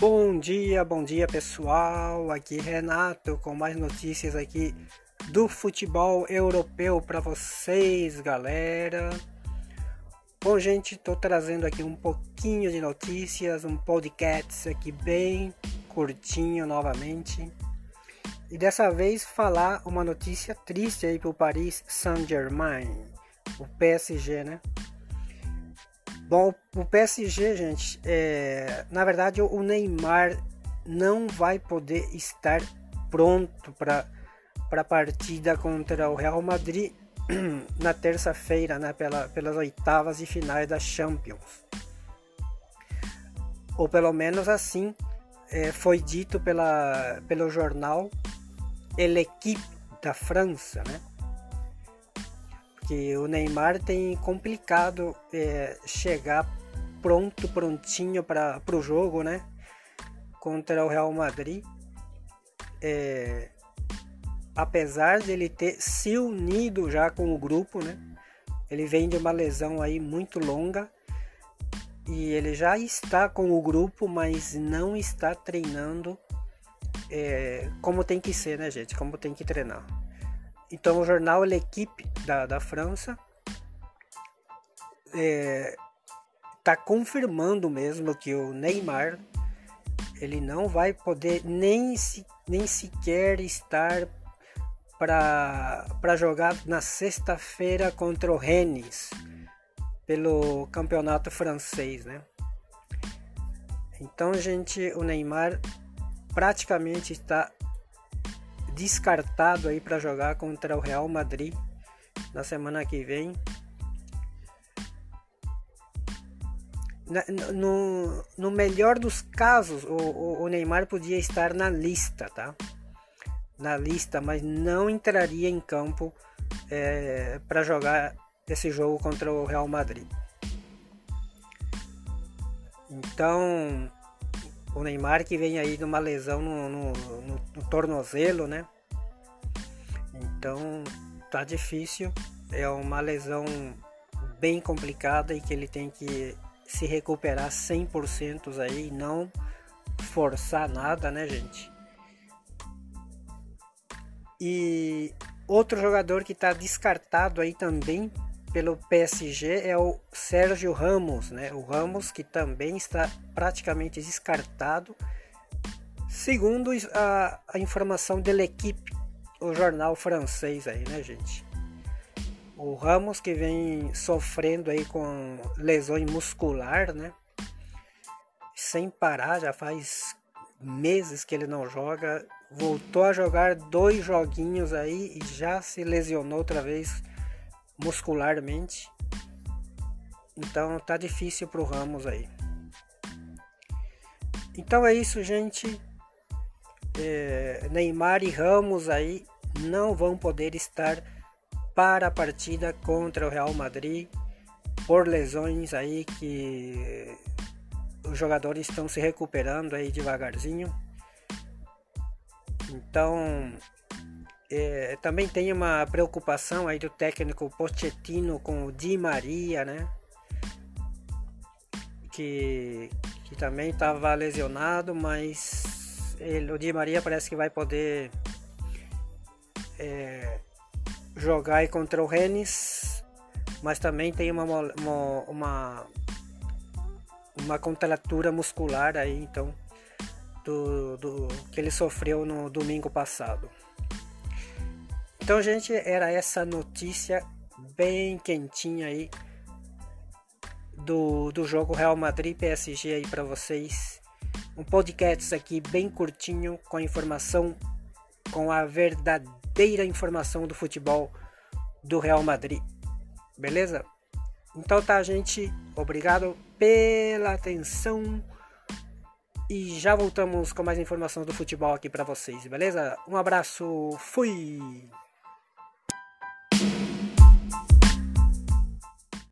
Bom dia, bom dia pessoal. Aqui Renato com mais notícias aqui do futebol europeu para vocês, galera. Bom, gente, tô trazendo aqui um pouquinho de notícias, um podcast aqui bem curtinho novamente. E dessa vez falar uma notícia triste aí pro Paris Saint-Germain, o PSG, né? Bom, o PSG, gente, é, na verdade o Neymar não vai poder estar pronto para a partida contra o Real Madrid na terça-feira, né, pela, pelas oitavas e finais da Champions. Ou pelo menos assim é, foi dito pela, pelo jornal L'Equipe da França, né? Que o Neymar tem complicado é, chegar pronto, prontinho para o jogo, né? Contra o Real Madrid. É, apesar de ele ter se unido já com o grupo, né? Ele vem de uma lesão aí muito longa e ele já está com o grupo, mas não está treinando é, como tem que ser, né, gente? Como tem que treinar. Então o jornal L'Equipe da, da França está é, tá confirmando mesmo que o Neymar ele não vai poder nem, se, nem sequer estar para jogar na sexta-feira contra o Rennes pelo campeonato francês, né? Então, gente, o Neymar praticamente está descartado aí para jogar contra o Real Madrid na semana que vem. No, no melhor dos casos, o, o Neymar podia estar na lista, tá? Na lista, mas não entraria em campo é, para jogar esse jogo contra o Real Madrid. Então, o Neymar que vem aí de uma lesão no, no, no, no tornozelo, né? Então tá difícil, é uma lesão bem complicada e que ele tem que se recuperar 100% aí não forçar nada, né, gente? E outro jogador que está descartado aí também pelo PSG é o Sérgio Ramos, né? O Ramos que também está praticamente descartado, segundo a, a informação da equipe, o jornal francês aí, né, gente? O Ramos que vem sofrendo aí com lesões muscular, né? Sem parar, já faz meses que ele não joga. Voltou a jogar dois joguinhos aí e já se lesionou outra vez muscularmente. Então tá difícil pro Ramos aí. Então é isso, gente. É, Neymar e Ramos aí não vão poder estar para a partida contra o Real Madrid por lesões aí que os jogadores estão se recuperando aí devagarzinho. Então é, também tem uma preocupação aí do técnico Pochettino com o Di Maria, né? Que, que também estava lesionado, mas ele, o Di Maria parece que vai poder é, jogar aí contra o Rennes, mas também tem uma, uma, uma, uma contratura muscular aí, então, do, do que ele sofreu no domingo passado. Então, gente, era essa notícia bem quentinha aí do, do jogo Real Madrid PSG aí para vocês. Um podcast aqui bem curtinho com a informação, com a verdadeira informação do futebol do Real Madrid. Beleza? Então tá, gente. Obrigado pela atenção. E já voltamos com mais informações do futebol aqui para vocês, beleza? Um abraço, fui!